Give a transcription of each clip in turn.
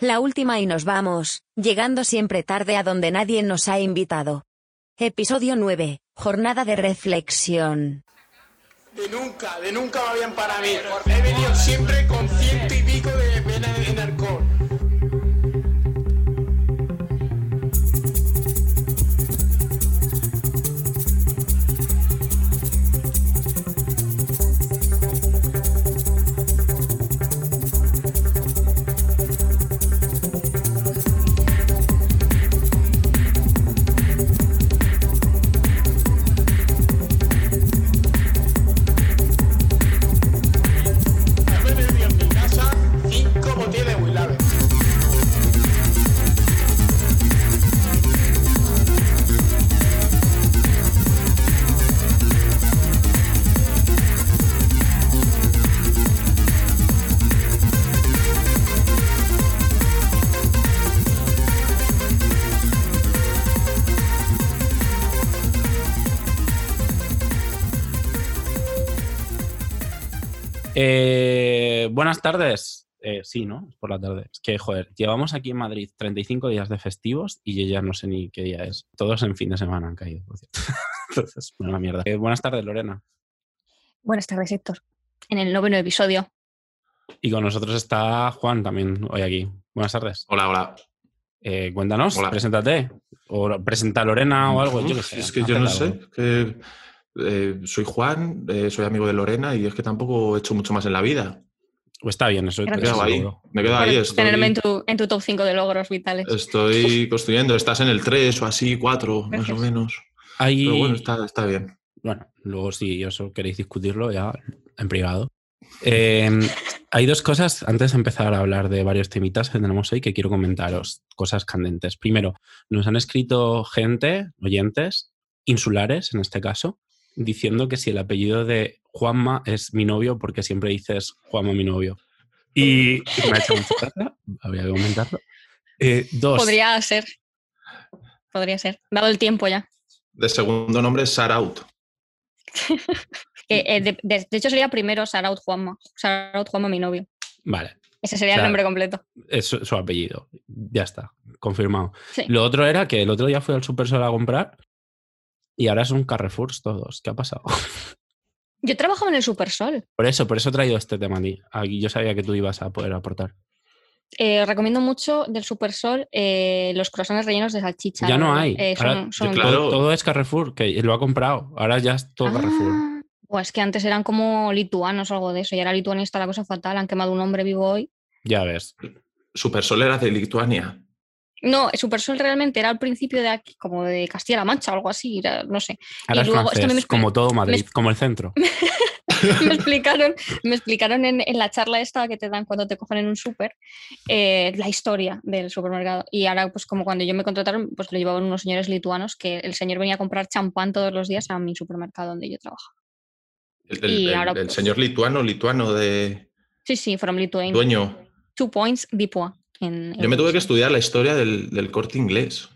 La última y nos vamos, llegando siempre tarde a donde nadie nos ha invitado. Episodio 9. Jornada de reflexión. De nunca, de nunca va bien para mí. He venido siempre con ciento y pico de Eh, buenas tardes. Eh, sí, ¿no? Es por la tarde. Es que, joder, llevamos aquí en Madrid 35 días de festivos y yo ya no sé ni qué día es. Todos en fin de semana han caído, por cierto. Entonces, una mierda. Eh, buenas tardes, Lorena. Buenas tardes, Héctor. En el noveno episodio. Y con nosotros está Juan también hoy aquí. Buenas tardes. Hola, hola. Eh, cuéntanos, Hola. preséntate. O presenta a Lorena o algo, yo qué sé. Es que yo no algo. sé. que, eh, soy Juan, eh, soy amigo de Lorena y es que tampoco he hecho mucho más en la vida. O está bien, eso Me quedado ahí. Me ahí. Estoy, tenerme en tu, en tu top 5 de logros vitales. estoy construyendo. Estás en el 3 o así, 4, más o menos. Hay- Pero bueno, está, está bien. Bueno, luego si eso queréis discutirlo ya en privado. Eh, hay dos cosas, antes de empezar a hablar de varios temitas que tenemos hoy, que quiero comentaros, cosas candentes. Primero, nos han escrito gente, oyentes, insulares en este caso, diciendo que si el apellido de Juanma es mi novio, porque siempre dices Juanma mi novio. Y me ha hecho mucha gracia, habría que comentarlo. Eh, dos, Podría ser. Podría ser. Dado el tiempo ya. De segundo nombre es Saraut. Eh, de, de- de hecho, sería primero Saraut Juanma. Saraut Juanma, mi novio. vale, Ese sería O sea, el nombre completo. es su, su apellido, ya está, confirmado. Sí. Lo otro era que el otro día fui al Supersol a comprar y ahora son Carrefours todos. ¿Qué ha pasado? Yo trabajaba en el Supersol. Por eso, por eso he traído este tema a yo sabía que tú ibas a poder aportar. Eh, recomiendo mucho del Supersol eh, los croissants rellenos de salchicha. ya no hay. Eh, son- Ahora son- claro. todo, todo es Carrefour, que lo ha comprado. Ahora ya es todo Carrefour. Ah, buah, es que antes eran como lituanos o algo de eso. Y ahora Lituania está la cosa fatal. Han quemado un hombre vivo hoy. Ya ves. Supersol era de Lituania. No, Supersol realmente era al principio de aquí, como de Castilla-La Mancha o algo así, era- no sé. Ahora Y es luego, esto francés, me como todo Madrid, me- como el centro. me explicaron, me explicaron en, en la charla esta que te dan cuando te cogen en un súper eh, la historia del supermercado. Y ahora, pues como cuando yo me contrataron, pues lo llevaban unos señores lituanos que el señor venía a comprar champán todos los días a mi supermercado donde yo trabajo. El, el- Y el- ahora, el pues- señor lituano, lituano de Sí, sí, from Lithuania. dueño. Two points, Dipua. En Yo me tuve que estudiar la historia del, del corte inglés.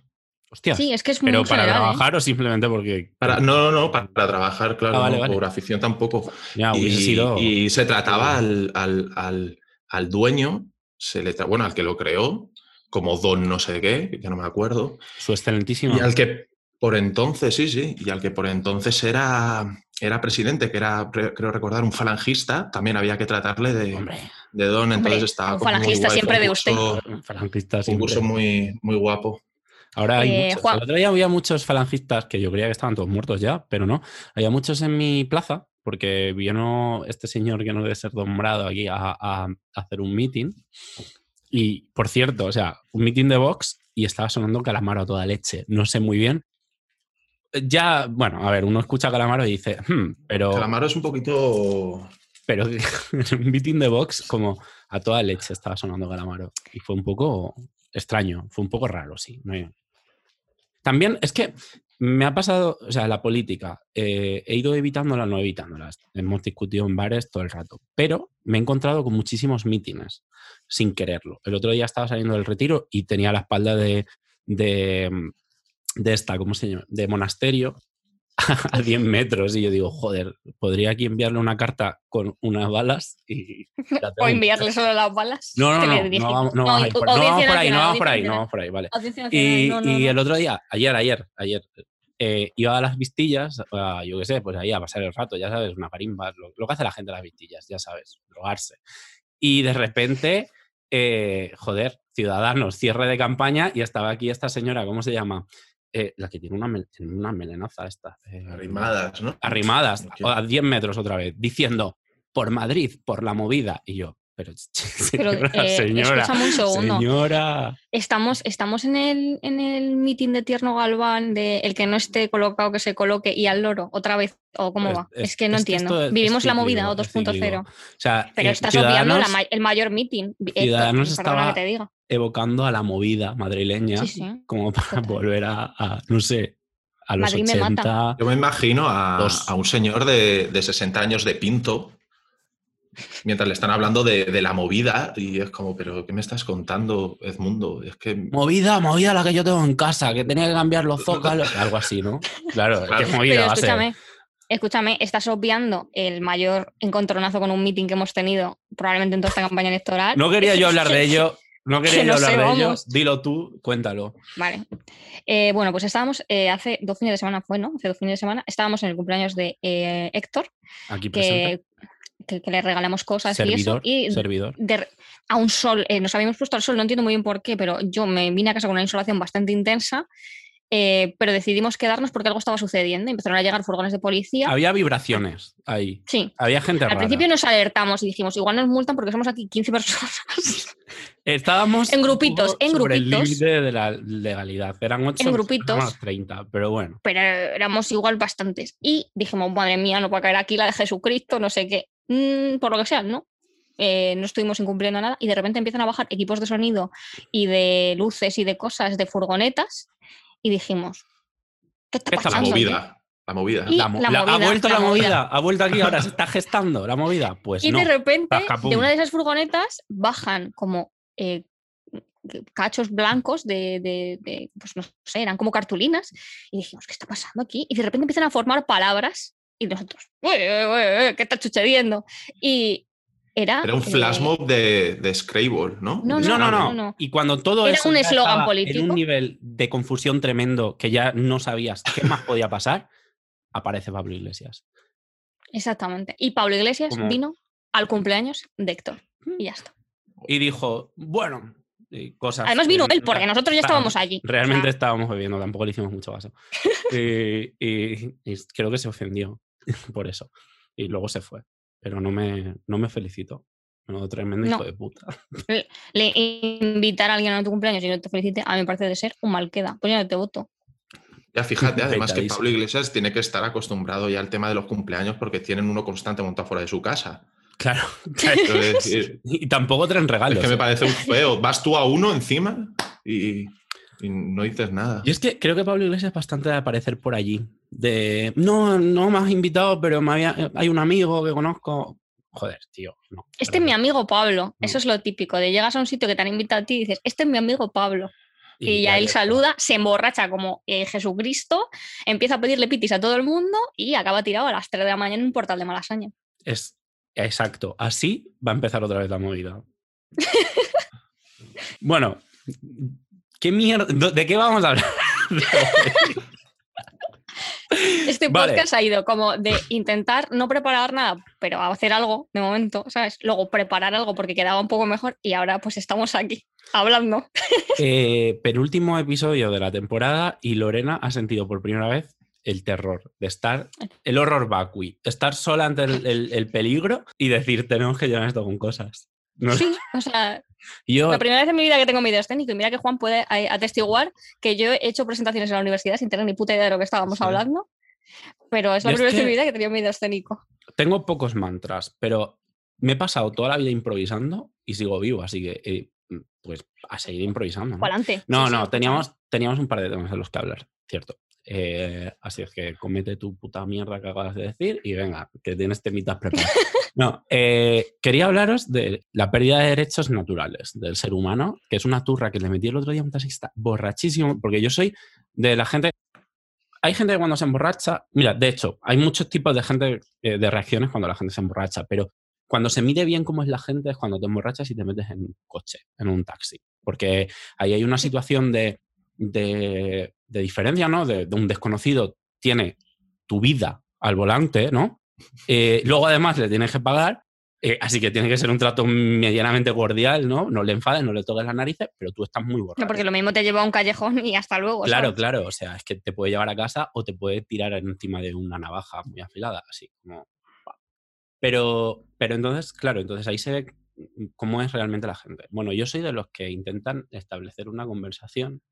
Hostias. Sí, es que es muy Pero para general, ¿eh? trabajar o simplemente porque. Para, no, no, no, para, para trabajar, claro, Ah, vale, no, vale. por afición tampoco. Ya, y, hubiese sido. y se trataba al, al- al- al dueño, se le tra- bueno, al que lo creó, como don no sé qué, que ya no me acuerdo, Su excelentísimo. y al que por entonces, sí, sí, y al que por entonces era, era presidente, que era, creo recordar, un falangista, también había que tratarle de, Hombre, de don, entonces Hombre, estaba un falangista guay, siempre de un usted. curso- falangista Un curso siempre. muy, muy guapo. Ahora hay Eh, muchos. Juan- El otro día había muchos falangistas que yo creía que estaban todos muertos ya, pero no. Había muchos en mi plaza, porque vino este señor que no debe ser nombrado aquí a, a- a hacer un meeting. Y, por cierto, o sea, un meeting de Vox y estaba sonando Calamaro a toda leche. No sé muy bien. Ya, bueno, a ver, uno escucha Calamaro y dice, "Hmm, pero, Calamaro es un poquito... pero un meeting de Vox, como a toda leche estaba sonando Calamaro. Y fue un poco extraño, fue un poco raro, sí. También es que me ha pasado, o sea, la política, eh, he ido evitándola, no evitándolas. Hemos discutido en bares todo el rato, pero me he encontrado con muchísimos mítines sin quererlo. El otro día estaba saliendo del retiro y tenía la espalda de, de, de esta, ¿cómo se llama? De monasterio a 10 metros. Y yo digo, joder, podría aquí enviarle una carta con unas balas y. O enviarle solo las balas. No, no, no, no vamos, no vamos por, no vamos por ahí, no vamos por ahí, no vamos por ahí, vale. Y, y el otro día, ayer, ayer, ayer, eh, iba a las vistillas, a, yo qué sé, pues ahí a pasar el rato, ya sabes, una carimba, lo, lo que hace la gente a las vistillas, ya sabes, drogarse. Y de repente, eh, joder, ciudadanos, cierre de campaña, y estaba aquí esta señora, ¿cómo se llama? Eh, la que tiene una, mel- tiene una melenaza esta. eh, Arrimadas, ¿no? arrimadas a 10 metros otra vez, diciendo por Madrid, por la movida. Y yo, pero Pero, señora, eh, señora, escúchame un segundo. señora. Estamos, estamos en el, en el meeting de Tierno Galván de el que no esté colocado que se coloque y al loro otra vez o cómo Es- va. es- Es, que no es entiendo. esto es- Vivimos la movida o es cíclico. 2.0. O sea, Pero eh, estás obviando la el mayor meeting. Héctor, Ciudadanos perdona estaba- que te diga. evocando a la movida madrileña Sí, sí. como para Total. volver a, a, no sé, a los Madrid me mata. 80. Yo me imagino a, a un señor de, de 60 años de pinto mientras le están hablando de, de la movida y es como, pero ¿qué me estás contando, Edmundo? Es que Movida, movida la que yo tengo en casa, que tenía que cambiar los zócalos, algo así, ¿no? Claro, Claro. ¿qué movida Pero va a ser? escúchame, escúchame, estás obviando el mayor encontronazo con un meeting que hemos tenido probablemente en toda esta campaña electoral. No quería yo hablar de ello, no quería que yo no hablar sé, de ello. Dilo tú, cuéntalo. Vale. Eh, bueno, pues estábamos eh, hace dos fines de semana, fue, ¿no? Hace dos fines de semana, estábamos en el cumpleaños de eh, Héctor, Aquí presente. que, que, que le regalamos cosas Servidor, y eso. Y servidor. de a un sol, eh, nos habíamos puesto al sol, no entiendo muy bien por qué, pero yo me vine a casa con una insolación bastante intensa, eh, pero decidimos quedarnos porque algo estaba sucediendo. Empezaron a llegar furgones de policía. Había vibraciones ahí. Sí. Había gente Al rara. principio nos alertamos y dijimos, igual nos multan porque somos aquí 15 personas. Estábamos En grupitos, en sobre el grupitos. límite de la legalidad. Eran 8 grupitos. 30, pero bueno. pero éramos igual bastantes. Y dijimos, madre mía, no puede caer aquí la de Jesucristo, no sé qué. Mm, por lo que sea, ¿no? Eh, no estuvimos incumpliendo nada y de repente empiezan a bajar equipos de sonido y de luces y de cosas de furgonetas y dijimos, ¿qué está ¿Qué está la pasando? aquí?". movida, la movida. Y La mo- la la- ha movida, vuelto la, la movida. movida. Ha vuelto aquí, ahora se está gestando la movida. Pues Y no. de repente, de una de esas furgonetas bajan como eh, cachos blancos de, de- de, pues no sé, eran como cartulinas. Y dijimos, ¿qué está pasando aquí? Y de repente empiezan a formar palabras y nosotros, "Uy, uy, uy, uy, ¿qué está sucediendo? Y era... Era un eh, flash mob de, de Scrabble, ¿no? No, No, no, no, no, no. Y cuando todo Era eso un eslogan estaba En político. un nivel de confusión tremendo que ya no sabías qué más podía pasar, aparece Pablo Iglesias. Exactamente. Y Pablo Iglesias vino al cumpleaños de Héctor. Y ya está. Y dijo, bueno, y cosas. Además vino él, porque nosotros ya estábamos allí. O sea, Realmente estábamos bebiendo, tampoco le hicimos mucho caso. y, y- y creo que se ofendió por eso. Y luego se fue. Pero no me, no me felicito. No, tremendo No. hijo de puta. le invitar a alguien a tu cumpleaños y no te felicite, a mí me parece de ser un mal queda. Pues no te voto. Ya fíjate, además que. Pablo Iglesias tiene que estar acostumbrado ya al tema de los cumpleaños porque tienen uno constante montado fuera de su casa. Claro. Y tampoco traen regalos. es que me ¿eh? parece un feo. Vas tú a uno encima y, y no dices nada. Y es que creo que Pablo Iglesias es bastante de aparecer por allí. De no, no me has invitado, pero me había- hay un amigo que conozco. Joder, tío. No, Este es mi amigo Pablo. Eso No. es lo típico, de llegas a un sitio que te han invitado a ti y dices, este es mi amigo Pablo. Y, ya él saluda, se emborracha como eh, Jesucristo, empieza a pedirle pitis a todo el mundo y acaba tirado a las 3 de la mañana en un portal de Malasaña. Es exacto. Así va a empezar otra vez la movida. bueno, ¿qué mierda? ¿De qué vamos a hablar? Este Vale. podcast ha ido como de intentar no preparar nada, pero hacer algo de momento, ¿sabes? Luego preparar algo porque quedaba un poco mejor y ahora pues estamos aquí hablando. Eh, penúltimo episodio de la temporada y Lorena ha sentido por primera vez el terror de estar, el horror vacui, estar sola ante el, el- el peligro y decir, tenemos que llenar esto con cosas. No- Sí, o sea, yo, la primera vez en mi vida que tengo medio escénico y mira que Juan puede eh, atestiguar que yo he hecho presentaciones en la universidad sin tener ni puta idea de lo que estábamos Sí. hablando, pero es la Yo es primera vez en mi vida que tenía medio escénico. tengo pocos mantras, pero me he pasado toda la vida improvisando y sigo vivo, así que eh, pues a seguir improvisando. ¿no? Pa'lante. No, Sí, no, teníamos, teníamos un par de temas en los que hablar, cierto. Eh, así es que comete tu puta mierda que acabas de decir y venga, que tienes temitas preparadas. No, eh, quería hablaros de la pérdida de derechos naturales del ser humano, que es una turra que le metí el otro día a un taxista borrachísimo, porque yo soy de la gente. hay gente que cuando se emborracha, mira, de hecho, hay muchos tipos de gente, eh, de reacciones cuando la gente se emborracha, pero cuando se mide bien cómo es la gente es cuando te emborrachas y te metes en un coche, en un taxi. Porque ahí hay una situación de, de, de diferencia, ¿no? De, de un desconocido tiene tu vida al volante, ¿no? Eh, luego además le tienes que pagar, eh, así que tiene que ser un trato medianamente cordial, ¿no? No le enfades, no le toques las narices, pero tú estás muy borracho. No, porque lo mismo te lleva a un callejón y hasta luego. Claro, ¿sabes? claro, o sea, es que te puede llevar a casa o te puede tirar encima de una navaja muy afilada, así como... Pero, pero entonces, claro, entonces ahí se ve cómo es realmente la gente. Bueno, yo soy de los que intentan establecer una conversación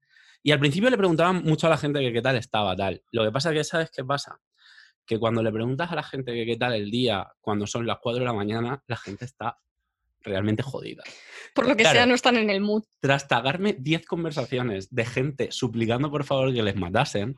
y al principio le preguntaban mucho a la gente que qué tal estaba, tal. Lo que pasa es que, ¿sabes qué pasa? Que cuando le preguntas a la gente que qué tal el día, cuando son las 4 de la mañana, la gente está realmente jodida. Por lo que Claro. sea, no están en el mood. Tras tagarme 10 conversaciones de gente suplicando por favor que les matasen,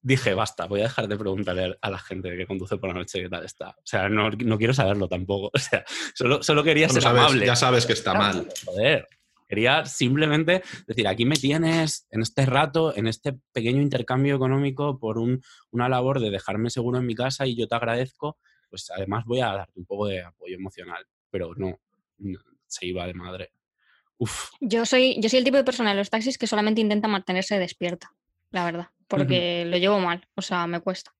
dije, basta, voy a dejar de preguntarle a la gente que conduce por la noche qué tal está. O sea, no, no quiero saberlo tampoco. O sea, solo, solo quería Bueno, ser sabes- amable. ya sabes que está mal. Joder. Quería simplemente decir, aquí me tienes en este rato, en este pequeño intercambio económico por un- una labor de dejarme seguro en mi casa y yo te agradezco, pues además voy a darte un poco de apoyo emocional. Pero no, no, se iba de madre. Uf, Yo soy, yo soy el tipo de persona en los taxis que solamente intenta mantenerse despierta, la verdad, porque lo llevo mal, o sea, me cuesta.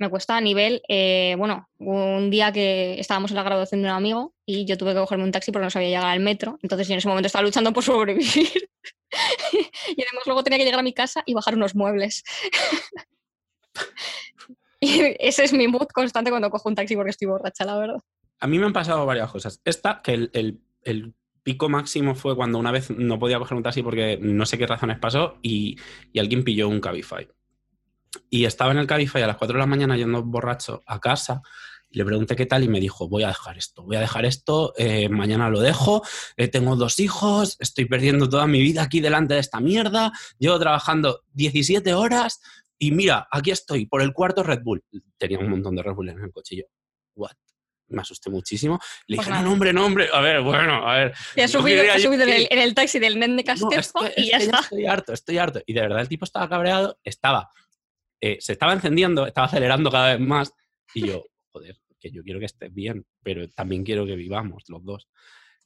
Me cuesta a nivel, eh, bueno, un día que estábamos en la graduación de un amigo y yo tuve que cogerme un taxi porque no sabía llegar al metro, entonces yo en ese momento estaba luchando por sobrevivir. y además luego tenía que llegar a mi casa y bajar unos muebles. y ese es mi mood constante cuando cojo un taxi porque estoy borracha, la verdad. A mí me han pasado varias cosas. Esta, que el, el- el pico máximo fue cuando una vez no podía coger un taxi porque no sé qué razones pasó y, y alguien pilló un Cabify. Y estaba en el Cabify a las 4 de la mañana yendo borracho a casa. y Le pregunté qué tal y me dijo, voy a dejar esto, voy a dejar esto, eh, mañana lo dejo, eh, tengo dos hijos, estoy perdiendo toda mi vida aquí delante de esta mierda, llevo trabajando 17 horas y mira, aquí estoy por el cuarto Red Bull. Tenía un montón de Red Bull en el cochillo. What? Me asusté muchísimo. Le Pues dije, no, hombre, no, hombre. A ver, bueno, a ver. Y has No subido, has en, el, en el taxi del Nen de No, es Castezo que- y es ya está. Estoy harto, estoy harto. Y de verdad el tipo estaba cabreado, estaba, eh, se estaba encendiendo, estaba acelerando cada vez más. Y yo, joder, que yo quiero que estés bien, pero también quiero que vivamos los dos.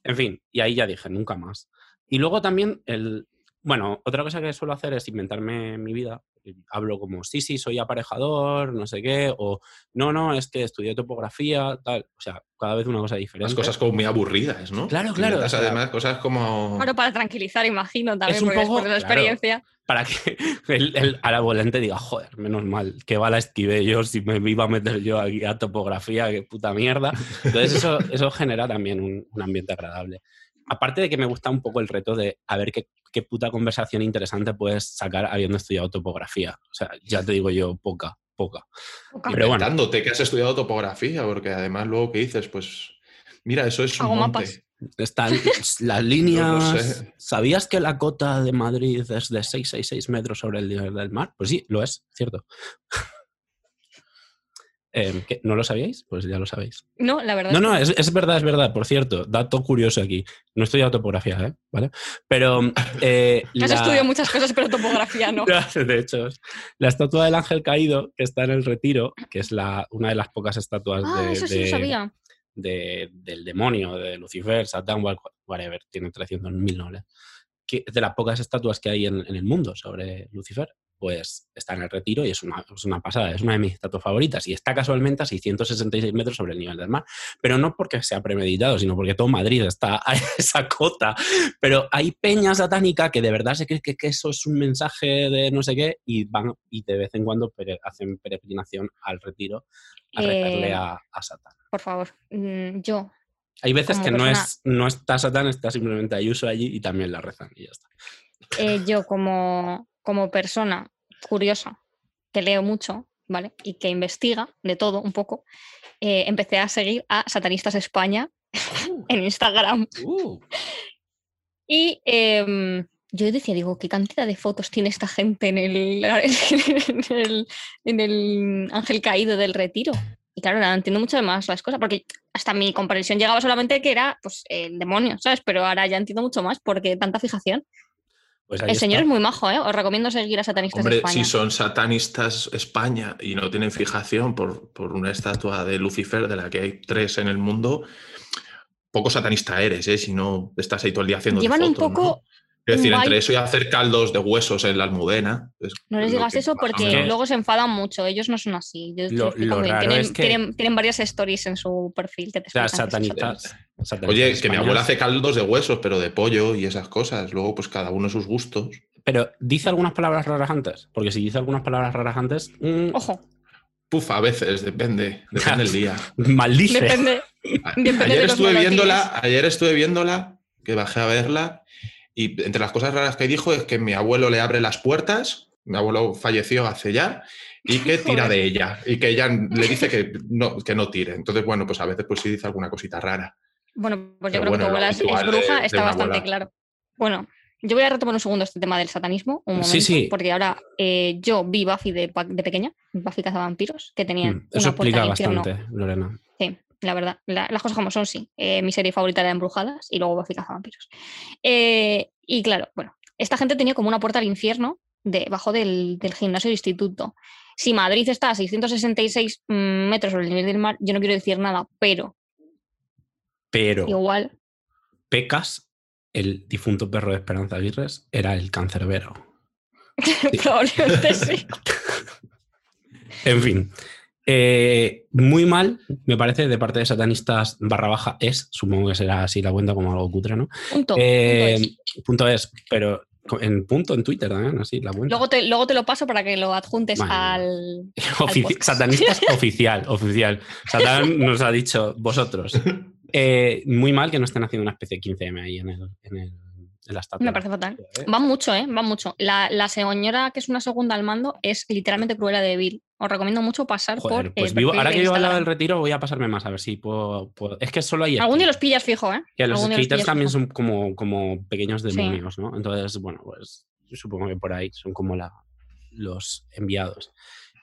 En fin, y ahí ya dije, nunca más. Y luego también el. Bueno, otra cosa que suelo hacer es inventarme mi vida. Hablo como, sí, sí, soy aparejador, no sé qué, o no, no, es que estudié topografía, tal. O sea, cada vez una cosa diferente. Las cosas como muy aburridas, ¿no? Claro, claro, Inventas o sea- además, cosas como. Claro, para tranquilizar, imagino, también, un porque poco- después de la claro. experiencia. para que el, el- a la volante diga, joder, menos mal, que bala esquivé yo si me iba a meter yo aquí a topografía, qué puta mierda. Entonces eso, eso genera también un, un ambiente agradable. Aparte de que me gusta un poco el reto de a ver qué, qué puta conversación interesante puedes sacar habiendo estudiado topografía. O sea, ya te digo yo, poca, poca. Poca. Pero bueno. Inventándote que has estudiado topografía, porque además luego que dices, pues. Mira, eso es un Hago monte. mapas. Están las líneas. sé. ¿Sabías que la cota de Madrid es de 666 metros sobre el nivel del mar? Pues sí, lo es, cierto. Em, ¿qué? ¿No lo sabíais? Pues ya lo sabéis. No, la verdad No, no, es, es verdad, es verdad. Por cierto, dato curioso aquí. No he estudiado topografía, ¿eh? ¿Vale? Pero. eh, Has la- estudiado muchas cosas, pero topografía no. De hecho, la estatua del ángel caído, que está en el retiro, que es la, una de las pocas estatuas Ah, de, eso sí lo de- sabía. de- del demonio, de Lucifer, Satán, wha- whatever, tiene 300.000 nombres, que de las pocas estatuas que hay en, en el mundo sobre Lucifer, pues está en el retiro y es una, es una pasada, es una de mis estatuas favoritas y está casualmente a 666 metros sobre el nivel del mar, pero no porque sea premeditado, sino porque todo Madrid está a esa cota, pero hay peña satánica que de verdad se cree que, que eso es un mensaje de no sé qué y van y de vez en cuando pere- hacen peregrinación al retiro a rezarle Eh, a, a Satán. Por favor, mm, yo. Hay veces que no, es, no está Satán, está simplemente Ayuso allí y también la rezan y ya está. eh, yo como, como persona curiosa, que leo mucho, ¿vale? Y que investiga de todo un poco, eh, empecé a seguir a Satanistas España en Instagram. Uh, Y em, yo decía, digo, ¿qué cantidad de fotos tiene esta gente en el, en el, en el ángel caído del retiro? Y claro, ahora entiendo mucho más las cosas, porque hasta mi comprensión llegaba solamente que era pues, el demonio, ¿sabes? Pero ahora ya entiendo mucho más porque tanta fijación. Pues El señor está. es muy majo, ¿eh? Os recomiendo seguir a Satanistas Hombre, España. si son satanistas España y no tienen fijación por, por una estatua de Lucifer, de la que hay tres en el mundo, poco satanista eres, ¿eh? Si no estás ahí todo el día haciendo Llevan un poco Es decir, entre eso y hacer caldos de huesos en la almudena. No les digas eso porque luego se enfadan mucho. Ellos no son así. Lo- lo raro tienen, es que- tienen- tienen varias stories en su perfil que te O sea, que Oye, que mi abuela hace caldos de huesos, pero de pollo y esas cosas. Luego, pues cada uno sus gustos. Pero dice algunas palabras raras antes. Porque si dice algunas palabras raras antes, mm, Ojo, Puf, a veces, depende, depende del día. maldice. depende. Ayer estuve viéndola, ayer estuve viéndola, que bajé a verla, y entre las cosas raras que dijo es que mi abuelo le abre las puertas, mi abuelo falleció hace ya, y que tira de ella, y que ella le dice que no, que no tire. Entonces, bueno, pues a veces pues sí dice alguna cosita rara. Bueno, pues yo Pero creo que tu abuela es, bruja, de está bastante abuela. claro. Bueno, yo voy a retomar un segundo este tema del satanismo, un momento, Sí, sí. porque ahora eh, yo vi Buffy de, pequeña, Buffy cazavampiros, que tenía Mm, Eso una puerta explica infierno. bastante, Lorena. Sí, la verdad. La- las cosas como son, sí. Eh, mi serie favorita era Embrujadas y luego Buffy cazavampiros. Eh, y claro, bueno, esta gente tenía como una puerta al infierno debajo del, del gimnasio del instituto. Si Madrid está a 666 mm, metros sobre el nivel del mar, yo no quiero decir nada, pero Pero igual Pecas, el difunto perro de Esperanza Aguirre, era el cancerbero. probablemente sí. En fin. eh, muy mal, me parece, de parte de satanistas barra baja es, supongo que será así la cuenta como algo cutre, ¿no? Punto. punto Eh, es. punto es, pero en punto en Twitter también, así la cuenta. Luego te, luego te lo paso para que lo adjuntes Vale. al. Ofici- podcast. Satanistas oficial, oficial. Satán nos ha dicho, vosotros. Eh, muy mal que no estén haciendo una especie de 15M ahí en, el, en, el, en la estatua. Me parece fatal. Eh, Van mucho, ¿eh? Van mucho. La, la señora que es una segunda al mando es literalmente Cruella de Vil. Os recomiendo mucho pasar Joder, por. pues vivo, perfil ahora que vivo al lado del retiro voy a pasarme más a ver si puedo. puedo- Es que solo hay. Algún día los pillas fijo, ¿eh? Que los skaters también fijo. son como, como pequeños Sí. demonios, ¿no? Entonces, bueno, pues yo supongo que por ahí son como la, los enviados.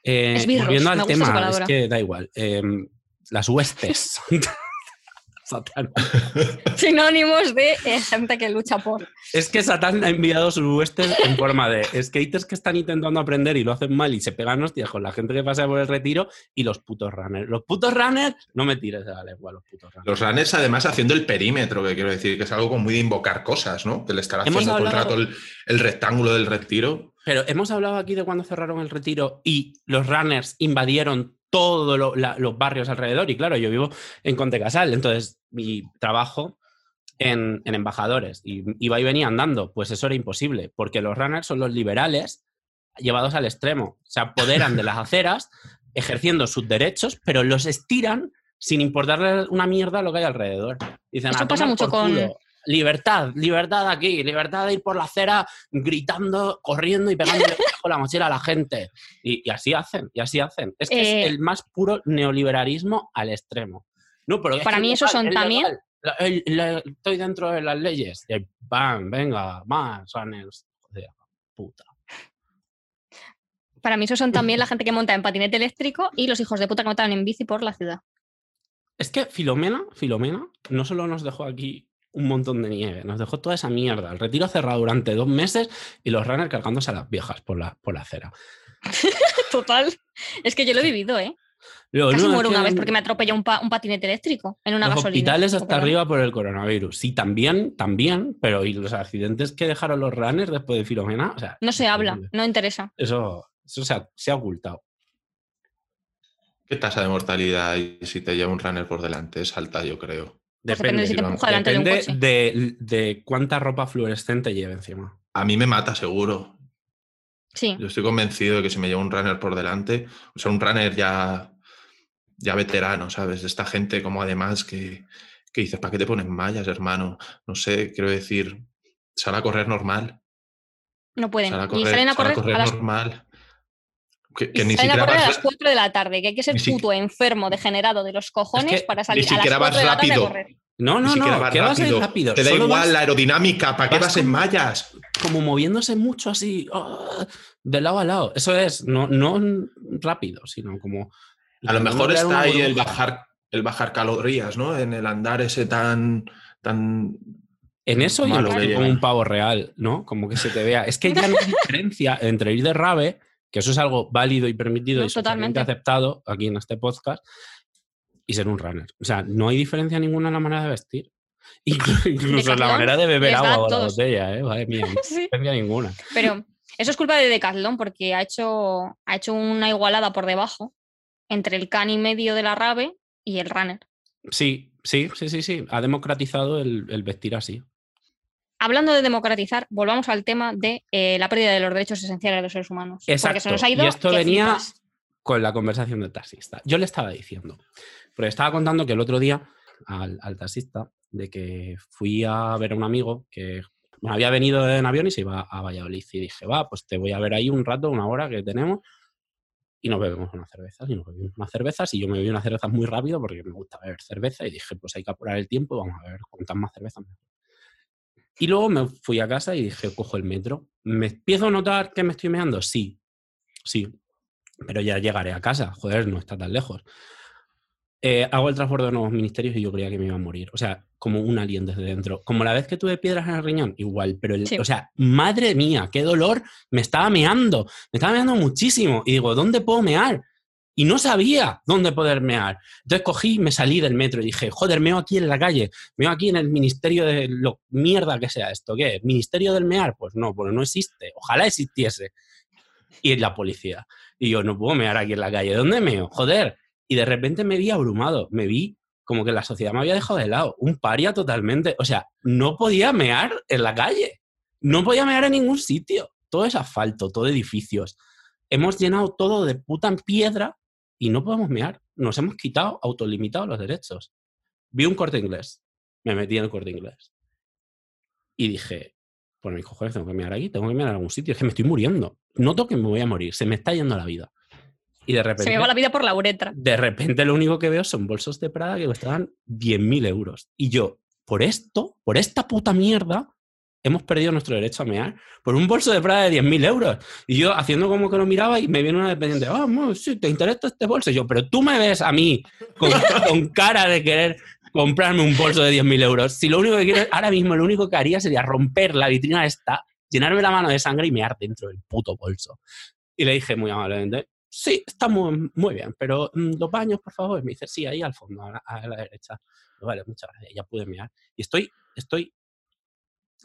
Eh, volviendo al tema, es que da igual. eh, las huestes. Satán. Sinónimos de eh, gente que lucha por. Es que Satán ha enviado sus huestes en forma de skaters que están intentando aprender y lo hacen mal y se pegan hostias con la gente que pasa por el retiro y los putos runners. Los putos runners, no me tires de la lengua, los putos runners. Los runners, además, haciendo el perímetro, que quiero decir, que es algo como muy de invocar cosas, ¿no? Que le estará haciendo todo el rato el, el rectángulo del retiro. Pero hemos hablado aquí de cuando cerraron el retiro y los runners invadieron todos lo- los barrios alrededor. Y claro, yo vivo en Conte Casal, entonces mi trabajo en, en embajadores y iba y venía andando. Pues eso era imposible, porque los runners son los liberales llevados al extremo. Se apoderan de las aceras, ejerciendo sus derechos, pero los estiran sin importarle una mierda lo que hay alrededor. Dicen, Eso "A pasa mucho con- culo". Libertad, libertad aquí, libertad de ir por la acera gritando, corriendo y pegándole con la mochila a la gente. Y, y así hacen, y así hacen. Es que Eh, es el más puro neoliberalismo al extremo. No, pero Para mí es esos son es también- legal. La- el- la- estoy dentro de las leyes. Y ¡Bam! Venga, más. Joder, puta. Para mí, esos son también la gente que monta en patinete eléctrico y los hijos de puta que montaban en bici por la ciudad. Es que Filomena, Filomena, no solo nos dejó aquí un montón de nieve, nos dejó toda esa mierda. El retiro cerrado durante dos meses y los runners cargándose a las viejas por la, por la acera. Total. Es que yo lo he vivido, ¿eh? Lo Casi muero una que vez porque me atropelló un, pa- un patinete eléctrico en una los gasolina. hospitales hasta perdón. arriba por el coronavirus. Sí, también, también, pero ¿y los accidentes que dejaron los runners después de Filomena? O sea, No se habla, no interesa. Eso, eso se, ha, se ha ocultado. ¿Qué tasa de mortalidad hay si te lleva un runner por delante? Es alta, yo creo. Pues depende Depende, si delante de un depende coche. de, de cuánta ropa fluorescente lleve encima. A mí me mata, seguro. Sí. Yo estoy convencido de que si me lleva un runner por delante, o sea, un runner ya, ya veterano, ¿sabes? De esta gente como además que, que dices, ¿para qué te pones mallas, hermano? No sé, quiero decir, sal a correr normal. No pueden. Sal a y correr, salen a sal a correr, correr a las, normal. Que, que ni siquiera correr a vas, las 4 de la tarde, que hay que ser si- puto enfermo degenerado de los cojones que para ni salir a las siquiera 4 vas de la tarde a rápido. correr. No, no, siquiera no, vas que vas a ir rápido. Te da solo igual vas la aerodinámica, ¿para qué vas vas en como- mallas? como moviéndose mucho así, ah, de lado a lado. Eso es, no, no rápido, sino como... A lo mejor está ahí el bajar, el bajar calorías, ¿no? En el andar ese tan, tan En eso yo como un pavo real, ¿no? Como que se te vea. Es que ya no hay diferencia entre ir de rave, que eso es algo válido y permitido No, y totalmente. aceptado aquí en este podcast, y ser un runner. O sea, no hay diferencia ninguna en la manera de vestir. Inclu- Incluso en la manera de beber agua o la botella, ¿eh? Madre mía, no hay Sí. diferencia ninguna. Pero eso es culpa de Decathlon porque ha hecho, ha hecho una igualada por debajo entre el can y medio de la rave y el runner. Sí, sí, sí, sí, sí. Ha democratizado el, el vestir así. Hablando de democratizar, volvamos al tema de eh, la pérdida de los derechos esenciales de los seres humanos. Porque se Exacto. nos ha ido. y esto venía con la conversación del taxista. Yo le estaba diciendo, porque estaba contando que el otro día al, al taxista de que fui a ver a un amigo que bueno, había venido en avión y se iba a Valladolid. Y dije, va, pues te voy a ver ahí un rato, una hora que tenemos y nos bebemos unas cervezas. Y nos bebimos unas cervezas y yo me bebí unas cervezas muy rápido porque me gusta beber cerveza y dije, pues hay que apurar el tiempo, vamos a ver cuántas más cervezas. Y luego me fui a casa y dije, cojo el metro. ¿Me empiezo a notar que me estoy meando? Sí, sí. Pero ya llegaré a casa, joder, no está tan lejos. Eh, hago el transbordo de nuevos ministerios y yo creía que me iba a morir. O sea, como un alien desde dentro. Como la vez que tuve piedras en el riñón, igual. Pero, el- Sí. o sea, madre mía, qué dolor. Me estaba meando. Me estaba meando muchísimo. Y digo, ¿dónde puedo mear? Y no sabía dónde poder mear. Entonces cogí, me salí del metro y dije, joder, meo aquí en la calle, meo aquí en el ministerio de lo mierda que sea esto. ¿Qué? ¿Ministerio del mear? Pues no, pues no existe. Ojalá existiese. Y la policía. Y yo, no puedo mear aquí en la calle. ¿Dónde meo? Joder. Y de repente me vi abrumado. Me vi como que la sociedad me había dejado de lado. Un paria totalmente. O sea, no podía mear en la calle. No podía mear en ningún sitio. Todo es asfalto, todo edificios. Hemos llenado todo de puta piedra y no podemos mear. Nos hemos quitado, autolimitado los derechos. Vi un corte inglés. Me metí en el corte inglés. Y dije, pues mis cojones, tengo que mear aquí, tengo que mear en algún sitio. Es que me estoy muriendo. Noto que me voy a morir. Se me está yendo la vida. Y de Se repente, me va la vida por la uretra. de repente lo único que veo son bolsos de Prada que costaban 10.000 euros. Y yo, por esto, por esta puta mierda, hemos perdido nuestro derecho a mear por un bolso de Prada de 10.000 euros. Y yo haciendo como que lo miraba y me viene una dependiente, ah, no, sí, te interesa este bolso. Y yo, pero tú me ves a mí con, cara de querer comprarme un bolso de 10.000 euros. Si lo único que quiero, ahora mismo lo único que haría sería romper la vitrina esta, llenarme la mano de sangre y mear dentro del puto bolso. Y le dije muy amablemente, sí, está muy, muy bien, pero mm, los baños, por favor. Y me dice, sí, ahí al fondo, a la, derecha. Vale, muchas gracias, ya pude mear. Y estoy, estoy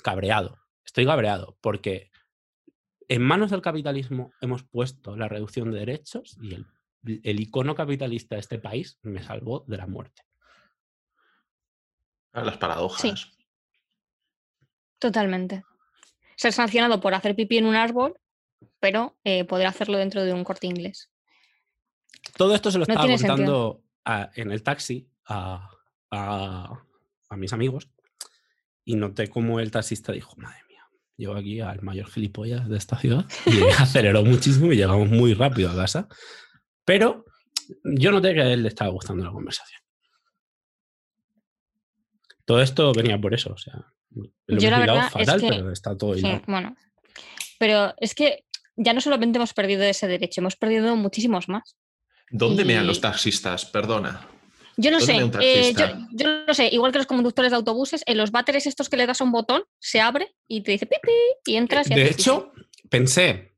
cabreado, estoy cabreado, porque en manos del capitalismo hemos puesto la reducción de derechos y el, el icono capitalista de este país me salvó de la muerte. A Las paradojas. Totalmente. Ser sancionado por hacer pipí en un árbol, pero eh, poder hacerlo dentro de un corte inglés. Todo esto se lo No estaba contando a- en el taxi a, a- a mis amigos y noté como el taxista dijo, madre mía, llevo aquí al mayor gilipollas de esta ciudad y aceleró muchísimo y llegamos muy rápido a casa. Pero yo noté que a él le estaba gustando la conversación. Todo esto venía por eso, o sea, lo Yo la verdad es fatal, que- pero está todo Sí, bueno. Pero es que ya no solamente hemos perdido ese derecho, hemos perdido muchísimos más. ¿Dónde mean Y- los taxistas? Perdona. Yo no ¿Dónde sé, eh, yo, yo no sé, igual que los conductores de autobuses, en los váteres estos que le das a un botón, se abre y te dice pipi y entras y De hecho, pensé,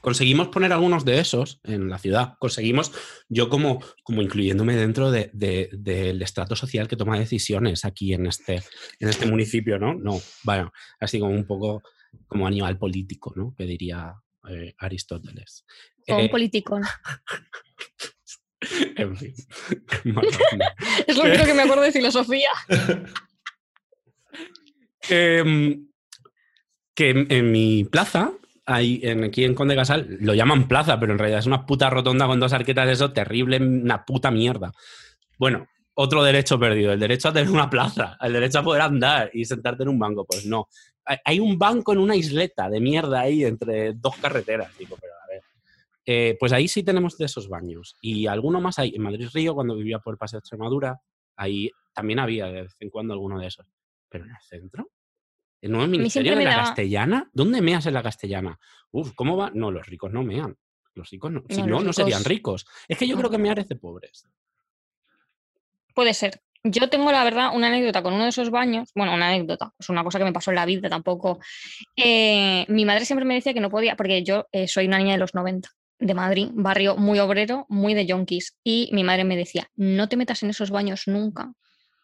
conseguimos poner algunos de esos en la ciudad. Conseguimos, yo como, como incluyéndome dentro de- de- del estrato social que toma decisiones aquí en este, en este municipio, ¿no? No, bueno, así como un poco como animal político, ¿no? Que diría eh, Aristóteles. o un Eh, político. en fin. Es lo único que me acuerdo de filosofía. que, mm, que en, en mi plaza, hay, en, aquí en Conde Casal, lo llaman plaza, pero en realidad es una puta rotonda con dos arquetas de eso, terrible, una puta mierda. Bueno, otro derecho perdido, el derecho a tener una plaza, el derecho a poder andar y sentarte en un banco. Pues no. Hay- un banco en una isleta de mierda ahí entre dos carreteras. Digo, pero. Eh, pues ahí sí tenemos de esos baños. Y alguno más hay. En Madrid Río, cuando vivía por el Paseo de Extremadura, ahí también había de vez en cuando alguno de esos. Pero en el centro, el nuevo ministerio de la Castellana, ¿dónde meas en la Castellana? Uf, ¿cómo va? No, los ricos no mean. Los ricos no. Si No, no, no serían ricos- ricos. Es que yo no. creo que mear es de pobres. Puede ser. Yo tengo, la verdad, una anécdota con uno de esos baños. Bueno, una anécdota, es una cosa que me pasó en la vida tampoco. Eh, mi madre siempre me decía que no podía, porque yo eh, soy una niña de los 90, de Madrid, barrio muy obrero, muy de yonkis. Y mi madre me decía, no te metas en esos baños nunca,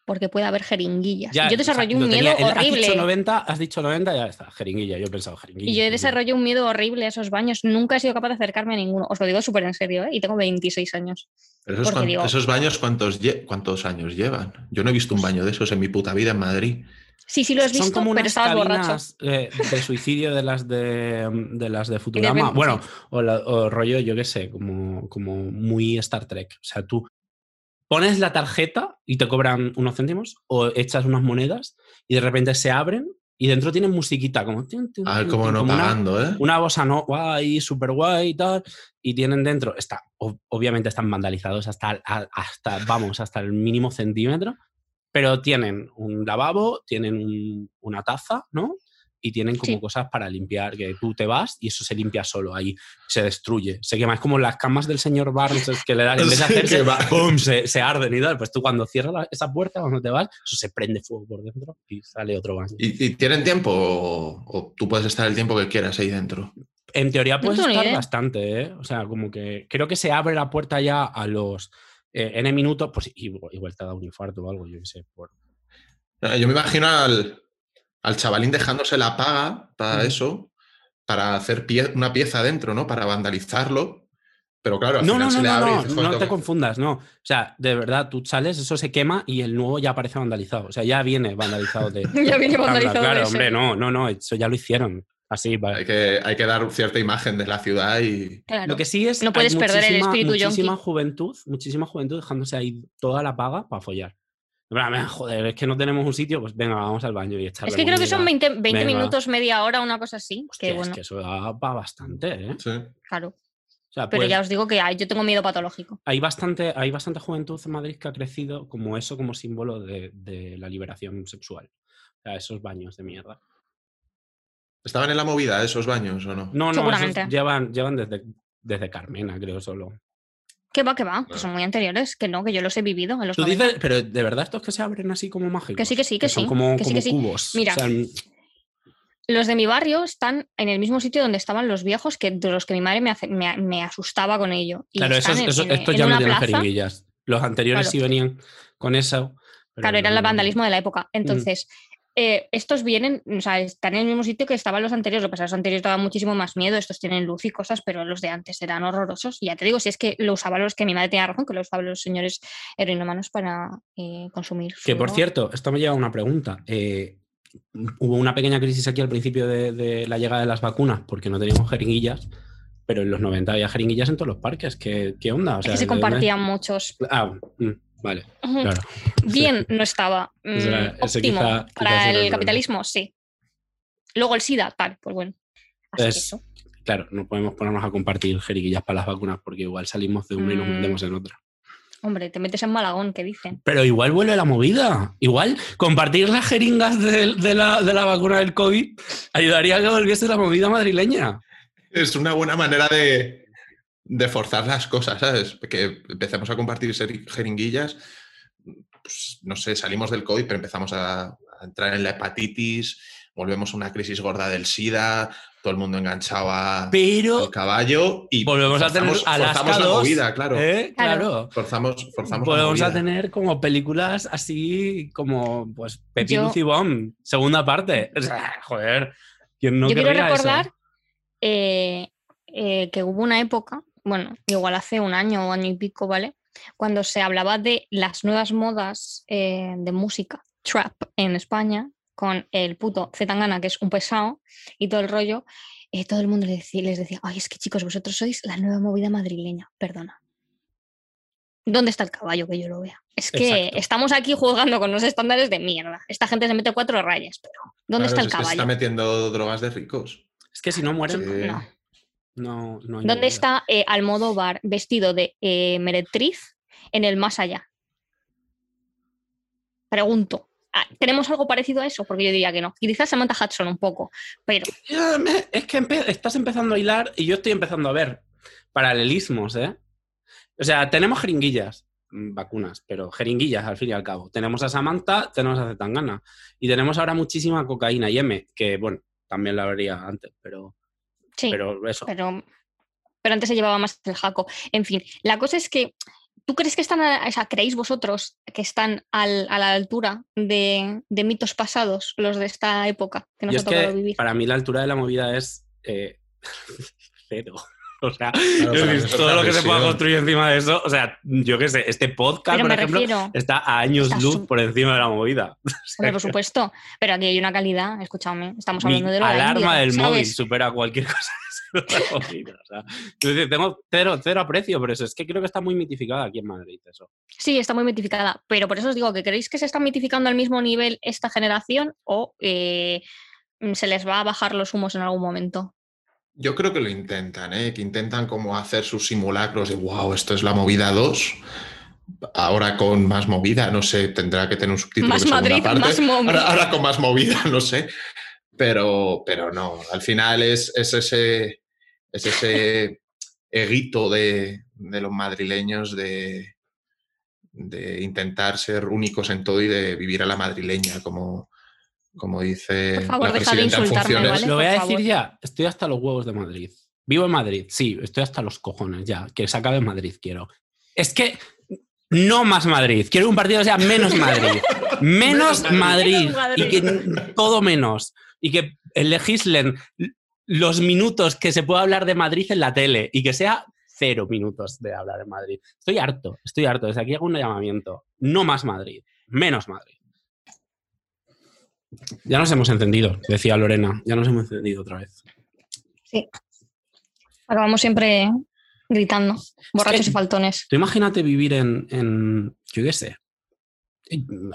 porque puede haber jeringuillas. Ya, yo o sea, desarrollé un tenía- miedo el- Has dicho horrible. 90, has dicho 90, ya está, jeringuilla. Yo he pensado jeringuilla. Y yo desarrollado un miedo horrible a esos baños. Nunca he sido capaz de acercarme a ninguno. Os lo digo súper en serio, ¿eh? Y tengo 26 años. Pero esos, Porque cuan- digo- esos baños, ¿cuántos, ¿cuántos años llevan? Yo no he visto un baño de esos en mi puta vida en Madrid. Sí, sí lo has Son visto, como pero unas estabas borracho. eh, de suicidio de las de, de las de Futurama. Bueno, o, la- o rollo, yo qué sé, como, como muy Star Trek. O sea, tú pones la tarjeta y te cobran unos céntimos o echas unas monedas y de repente se abren y dentro tienen musiquita como... tin, tin, A ver tin, cómo tin, no como una- pagando, ¿eh? una bossa no guay, súper guay y tal, y tienen dentro, está, ob- obviamente están vandalizados hasta, hasta, vamos, hasta el mínimo centímetro, pero tienen un lavabo, tienen un- una taza, ¿no? Y tienen como Sí. cosas para limpiar, que tú te vas y eso se limpia solo ahí, se destruye, se quema, es como las camas del señor Barnes es que le dan, en vez de hacerse. ¡pum! Se, se arden y tal, pues tú cuando cierras la- esa puerta, cuando te vas, eso se prende fuego por dentro y sale otro baño. ¿Y, y tienen tiempo o, o tú puedes estar el tiempo que quieras ahí dentro? En teoría puedes estar bastante, ¿eh? O sea, como que creo que se abre la puerta ya a los eh, N minutos, pues igual, igual te ha dado un infarto o algo, yo qué sé. por- Eh, Yo me imagino al, al chavalín dejándose la paga para eso, para hacer pie- una pieza dentro, ¿no? Para vandalizarlo. Pero claro, al No, final no, se no, le no, abre no, no "Joder, te tengo que-". confundas, no. O sea, de verdad, tú sales, eso se quema y el nuevo ya aparece vandalizado. O sea, ya viene vandalizado de... Ya viene vandalizado de Claro, hombre, no, no, no, eso ya lo hicieron. Así, vale. Hay que, hay que dar cierta imagen de la ciudad y. Claro. Lo que sí es No hay puedes perder el muchísima- espíritu muchísima yonki. juventud, muchísima juventud dejándose ahí toda la paga para follar. En plan, "Ah, Joder, es que no tenemos un sitio, pues venga, vamos al baño y echar Es que creo que son 20, 20 Venga. minutos, media hora, una cosa así. Hostia, que bueno, es que eso da para bastante, ¿eh? Sí. claro. O sea, Pero pues, ya os digo que hay- yo tengo miedo patológico. hay, bastante, hay bastante juventud en Madrid que ha crecido como eso, como símbolo de, de la liberación sexual. O sea, esos baños de mierda. ¿Estaban en la movida esos baños o no? No, no, esos Seguramente. llevan, llevan desde, desde Carmena, creo, solo. ¿Qué va, qué va? Que son muy anteriores, que no, que yo los he vivido en los Tú 90. dices, pero de verdad estos que se abren así como mágicos. Que sí, que sí, que son sí, como, que sí, como que sí. cubos. Mira, O sea, Los de mi barrio están en el mismo sitio donde estaban los viejos, que de los que mi madre me, hace- me, me asustaba con ello. Y claro, esos, en- esos- en- estos en ya no una tienen plaza. jeringuillas. Los anteriores Claro. sí venían con eso. pero Claro, era no- el vandalismo de la época. Entonces, eh, estos vienen, o sea, están en el mismo sitio que estaban los anteriores. Lo que pasa es que los anteriores daban muchísimo más miedo. Estos tienen luz y cosas, pero los de antes eran horrorosos. Y ya te digo, si es que lo usaban los que mi madre tenía razón, que lo usaban los señores heroinómanos para eh, consumir. Que por cierto, esto me lleva a una pregunta. Eh, hubo una pequeña crisis aquí al principio de, de la llegada de las vacunas porque no teníamos jeringuillas, pero en los 90 había jeringuillas en todos los parques. ¿Qué, qué onda? O Es sea, que se ¿de dónde- compartían muchos. Ah, mm, vale, claro. Bien, no estaba. Era- mm, óptimo. quizá- Para el problema. capitalismo, sí. Luego el SIDA, tal, pues bueno. Así que Es- eso. Claro, no podemos ponernos a compartir jeringuillas para las vacunas porque igual salimos de una y nos Mm. metemos en otra. Hombre, te metes en Malagón, ¿qué dicen? Pero igual vuelve la movida. Igual compartir las jeringas de, de la, de la vacuna del COVID ayudaría a que volviese la movida madrileña. Es una buena manera de, de forzar las cosas, ¿sabes? Que empecemos a compartir jeringuillas. pues, no sé, salimos del COVID, pero empezamos a, a entrar en la hepatitis, volvemos a una crisis gorda del SIDA, todo el mundo enganchado a- Pero al caballo y volvemos a tener forzamos, la 2, movida, claro. ¿eh? Claro. Claro. Forzamos, forzamos la Volvemos a tener como películas así como pues Pepi Yo- Bomb, segunda parte. O sea, joder, ¿quién no Yo quiero eso? recordar eh, eh, que hubo una época, bueno, igual hace un año o año y pico, ¿vale? Cuando se hablaba de las nuevas modas eh, de música, trap en España, con el puto Zetangana, que es un pesado, y todo el rollo, eh, todo el mundo les decía, les decía, ay, es que chicos, vosotros sois la nueva movida madrileña, perdona. ¿Dónde está el caballo que yo lo vea? Es que Exacto. estamos aquí jugando con los estándares de mierda. Esta gente se mete cuatro rayas, pero ¿dónde Claro, está el es que se caballo? está metiendo drogas de ricos. Es que si no mueren, Sí. No. No, no hay ¿Dónde está eh, Almodóvar vestido de eh, meretriz en el más allá? Pregunto. Ah, ¿Tenemos algo parecido a eso? Porque yo diría que no. Quizás Samantha Hudson un poco, pero Es que empe- estás empezando a hilar y yo estoy empezando a ver paralelismos, ¿eh? O sea, tenemos jeringuillas, mm, vacunas, pero jeringuillas al fin y al cabo. Tenemos a Samantha, tenemos a Zetangana y tenemos ahora muchísima cocaína y M, que bueno, también la habría antes, pero, Sí, pero eso. pero, pero antes se llevaba más el jaco. En fin, la cosa es que, ¿tú crees que están, a- o sea, creéis vosotros que están al- a la altura de, de mitos pasados, los de esta época que nos Yo ha es tocado que vivir? para mí la altura de la movida es eh, cero. O sea, Claro, todo lo que se pueda construir encima de eso, o sea, yo qué sé, este podcast, Pero por ejemplo, refiero, está a años Está luz su- por encima de la movida. O sea, hombre, por supuesto, pero aquí hay una calidad, escúchame, estamos Mi hablando de lo de la alarma India, del móvil supera cualquier cosa. o sea, tengo cero, cero aprecio por eso. Es que creo que está muy mitificada aquí en Madrid eso. Sí, está muy mitificada, pero por eso os digo que creéis que se está mitificando al mismo nivel esta generación o eh, se les va a bajar los humos en algún momento. Yo creo que lo intentan, ¿eh? que intentan como hacer sus simulacros de, wow, esto es la movida 2. Ahora con más movida, no sé, tendrá que tener un subtítulo Más de segunda Madrid, parte. más ahora, ahora con más movida, no sé. Pero, pero no, al final es, es ese, es ese eguito de, de los madrileños de, de intentar ser únicos en todo y de vivir a la madrileña, como, como dice Por favor, la deja de presidenta en insultarme, funciones. ¿vale? Lo voy a decir favor. ya, estoy hasta los huevos de Madrid. Vivo en Madrid, sí, estoy hasta los cojones ya. Que se acabe Madrid, quiero. Es que no más Madrid, quiero un partido que sea menos Madrid. Menos Menos Madrid. Menos Y que todo menos. Y que legislen los minutos que se pueda hablar de Madrid en la tele y que sea cero minutos de hablar en Madrid. Estoy harto, estoy harto. Desde aquí hago un llamamiento. No más Madrid, menos Madrid. Ya nos hemos encendido, decía Lorena. Ya nos hemos encendido otra vez. Sí. Acabamos siempre gritando, borrachos que- y faltones. Tú imagínate vivir en, en, yo qué sé,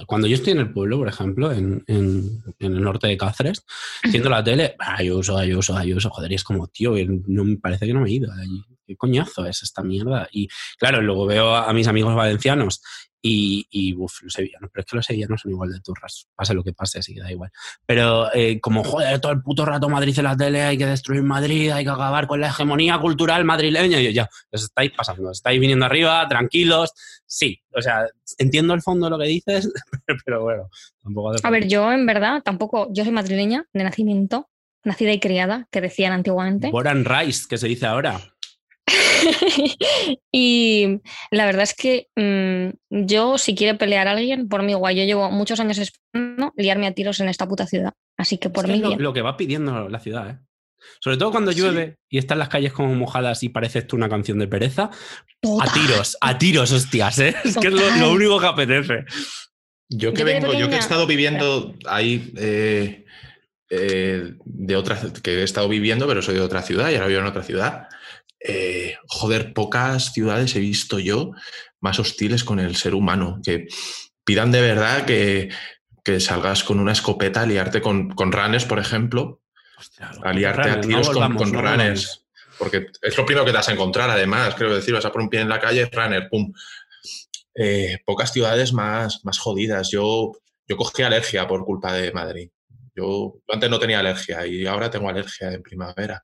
cuando yo estoy en el pueblo, por ejemplo, en, en- en el norte de Cáceres, viendo la tele, Ayuso, Ayuso, Ayuso, joder, y es como, tío, no, me parece que no me he ido de allí. ¿Qué coñazo es esta mierda? Y claro, luego veo a mis amigos valencianos y, y uf, los sevillanos, pero es que los sevillanos son igual de turras, pase lo que pase, así que da igual. Pero eh, como, joder, todo el puto rato Madrid en la tele, hay que destruir Madrid, hay que acabar con la hegemonía cultural madrileña, y yo, ya, os estáis pasando, os estáis viniendo arriba, tranquilos, sí, o sea, entiendo el fondo de lo que dices, pero bueno, tampoco A ver, yo en verdad tampoco, yo soy madrileña de nacimiento, nacida y criada, que decían antiguamente. Born Rice, que se dice ahora. y la verdad es que mm, yo, si quiere pelear a alguien, por mí igual, yo llevo muchos años esperando liarme a tiros en esta puta ciudad. Así que por Es que mí es lo, que va pidiendo la ciudad, ¿eh? Sobre todo cuando Sí. llueve y están las calles como mojadas y parece esto una canción de pereza. A tiros, a tiros, hostias, ¿eh? Es que es lo, único que apetece. Yo que Yo vengo, yo que he estado viviendo ahí eh, eh, de otra, que he estado viviendo, pero soy de otra ciudad y ahora vivo en otra ciudad. Eh, joder, pocas ciudades he visto yo más hostiles con el ser humano, que pidan de verdad que, que salgas con una escopeta a liarte con, con runners, por ejemplo, Hostia, a liarte a tiros no con, con no runners. Porque es lo primero que te vas a encontrar, además. Quiero decir, vas a por un pie en la calle, runner, pum. Eh, pocas ciudades más, más jodidas. Yo, yo cogí alergia por culpa de Madrid. Yo antes no tenía alergia y ahora tengo alergia en primavera.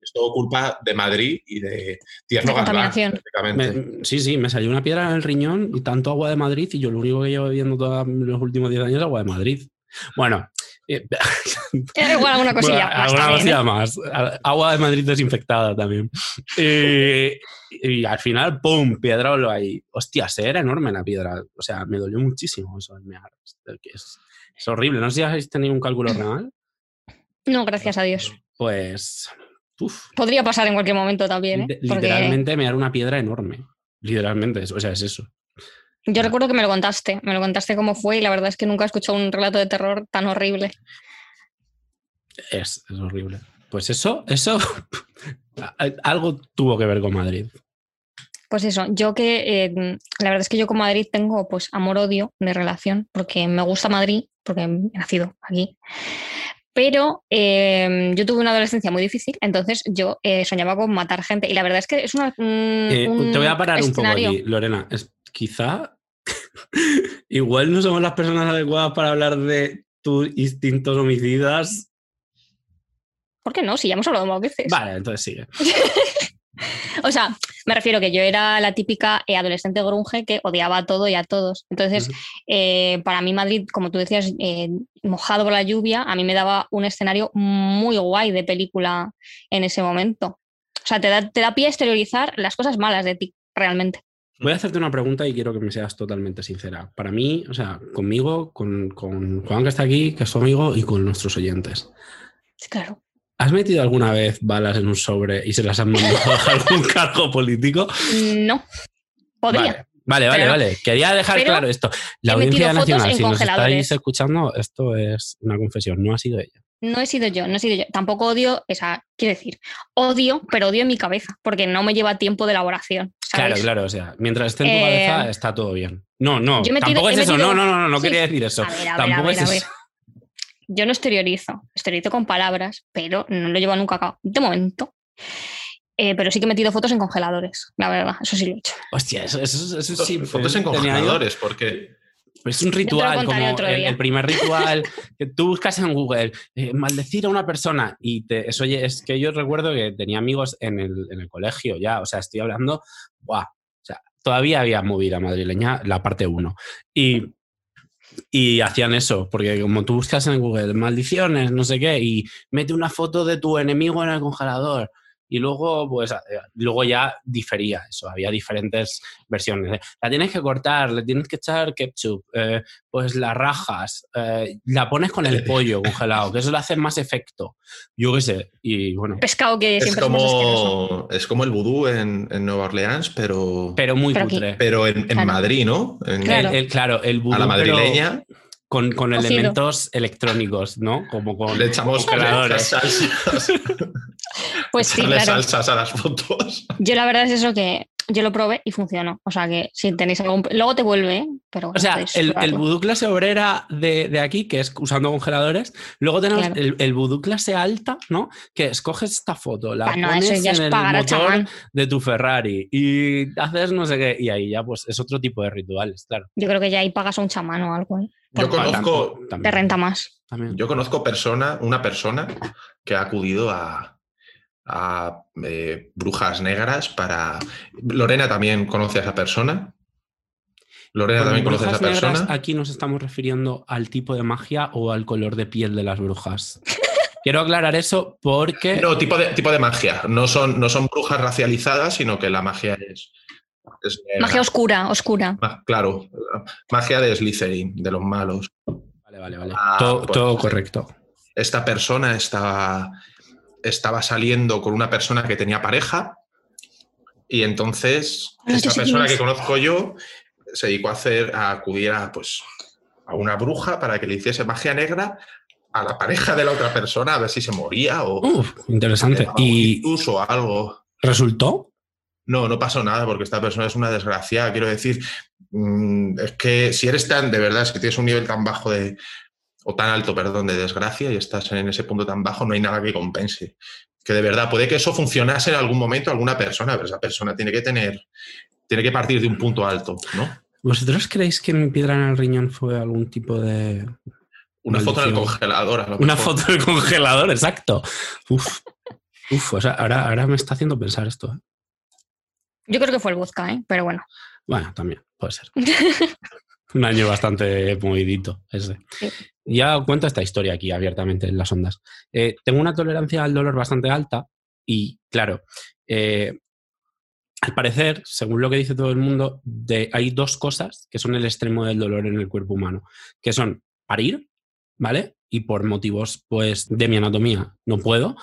Es todo culpa de Madrid y de Tierno De Galván. Me- sí, sí, me salió una piedra en el riñón y tanto agua de Madrid y yo lo único que llevo bebiendo todos los últimos 10 años es agua de Madrid. Bueno, eh, Eh, igual alguna cosilla Bueno, más alguna también, cosilla ¿eh? más. Agua de Madrid desinfectada también. Eh, y al final, ¡pum! Piedra ahí. Hostia, se era enorme la piedra. O sea, me dolió muchísimo eso. es horrible. No sé si habéis tenido un cálculo renal. No, gracias a Dios. Pues. Uf, Podría pasar en cualquier momento también, ¿eh? Porque literalmente me era una piedra enorme. Literalmente, o sea, es eso. yo recuerdo que me lo contaste, me lo contaste cómo fue y la verdad es que nunca he escuchado un relato de terror tan horrible. Es, es horrible. Pues eso, eso. algo tuvo que ver con Madrid. Pues eso, yo que eh, la verdad es que yo con Madrid tengo pues amor-odio de relación, porque me gusta Madrid, porque he nacido aquí. Pero eh, yo tuve una adolescencia muy difícil, entonces yo eh, soñaba con matar gente. Y la verdad es que es una. un- Eh, un te voy a parar un poco aquí, Lorena. Es, quizá igual no somos las personas adecuadas para hablar de tus instintos homicidas. ¿Por qué no? Si ya hemos hablado más veces. Vale, entonces sigue. O sea, Me refiero que yo era la típica eh, adolescente grunge que odiaba a todo y a todos. Entonces, eh, para mí Madrid, como tú decías, eh, mojado por la lluvia, a mí me daba un escenario muy guay de película en ese momento. O sea, te da, te da pie a exteriorizar las cosas malas de ti, realmente. Voy a hacerte una pregunta y quiero que me seas totalmente sincera. Para mí, o sea, conmigo, con, con Juan que está aquí, que es tu amigo, y con nuestros oyentes. Claro. ¿Has metido alguna vez balas en un sobre y se las han mandado a algún cargo político? No. Podría. Vale, vale, vale. Pero- vale. Quería dejar claro esto. La Audiencia Nacional, si nos estáis escuchando, esto es una confesión, no ha sido ella. No he sido yo, no he sido yo. Tampoco odio, esa, quiero decir, odio, pero odio en mi cabeza, porque no me lleva tiempo de elaboración. ¿sabes? Claro, claro, o sea, mientras esté en tu Eh, cabeza está todo bien. No, no, yo he metido- tampoco es eso, metido- no, no, no, no, no Sí. quería decir eso. A ver, a ver, a tampoco ver, es eso. Yo no exteriorizo, exteriorizo con palabras, pero no lo llevo nunca a cabo. De momento. Eh, pero sí que he metido fotos en congeladores, la verdad, eso sí lo he hecho. Hostia, eso, eso, eso Fotos, sí. fotos en tenía yo- congeladores, porque Pero es un ritual, como el, primer ritual que tú buscas en Google, eh, maldecir a una persona y te, eso oye, es que yo recuerdo que tenía amigos en el, en el colegio ya, o sea, estoy hablando, ¡buah! o sea, todavía había movida madrileña, la parte 1. Y, y hacían eso, porque como tú buscas en Google maldiciones, no sé qué, y mete una foto de tu enemigo en el congelador. Y luego, pues, eh, luego ya difería eso, había diferentes versiones. de, La tienes que cortar, le tienes que echar ketchup, eh, pues la rajas, eh, la pones con el pollo congelado, que eso le hace más efecto. Yo qué sé, y bueno, Pescado que es siempre como, es como el vudú en, en Nueva Orleans, pero, pero muy Pero aquí- cutre. pero en, en Claro. Madrid, ¿no? En- Claro. El, el- claro, el a vudú, la pero madrileña con, con elementos electrónicos, ¿no? Como con le echamos congeladores. salsas, Pues sí, claro. salsas a las fotos. Yo la verdad es eso que yo lo probé y funcionó. O sea que si tenéis algún... Luego te vuelve, ¿eh? pero O sea, el, el vudú clase obrera de, de aquí, que es usando congeladores, luego tenemos Claro. el, el vudú clase alta, ¿no? Que escoges esta foto, la Ah, no, eso pones ya en el pagar motor chamán. de tu Ferrari y haces no sé qué, y ahí ya pues es otro tipo de rituales, claro. Yo creo que ya ahí pagas a un chamán o algo. ¿eh? Yo conozco, También- Te renta más. también. yo conozco persona, una persona que ha acudido a, a, eh, brujas negras para. Lorena también conoce a esa persona. Lorena también conoce a esa negras, persona. aquí nos estamos refiriendo al tipo de magia o al color de piel de las brujas. Quiero aclarar eso porque No, tipo de, tipo de magia. No son, no son brujas racializadas, sino que la magia es. Magia oscura, oscura. Ma- Claro, magia de Slytherin, de los malos. Vale, vale, vale. Ah, todo pues, todo correcto. Esta persona estaba, estaba saliendo con una persona que tenía pareja y entonces Ah, quién persona que conozco yo se dedicó a hacer, a acudir a, pues, a una bruja para que le hiciese magia negra a la pareja de la otra persona a ver si se moría o Uf, interesante. ¿Y ictus o algo. resultó? No, no pasó nada porque esta persona es una desgraciada. Quiero decir, mm, es que si eres tan, de verdad, es que tienes un nivel tan bajo de, o tan alto, perdón, de desgracia y estás en ese punto tan bajo, no hay nada que compense. Que de verdad, puede que eso funcionase en algún momento a alguna persona, pero esa persona tiene que tener, tiene que partir de un punto alto, ¿no? ¿Vosotros creéis que mi piedra en el riñón fue algún tipo de... Una foto en el congelador. a lo Una mejor. foto del congelador, exacto. Uf, uf, o sea, ahora, ahora me está haciendo pensar esto. ¿eh? Yo creo que fue el vodka, ¿eh? pero bueno. Bueno, también, puede ser. Un año bastante movidito ese. Sí. Ya cuento esta historia aquí abiertamente en las ondas. Eh, tengo una tolerancia al dolor bastante alta y, claro, eh, al parecer, según lo que dice todo el mundo, de, hay dos cosas que son el extremo del dolor en el cuerpo humano, que son parir, ¿vale? Y por motivos, pues, de mi anatomía no puedo.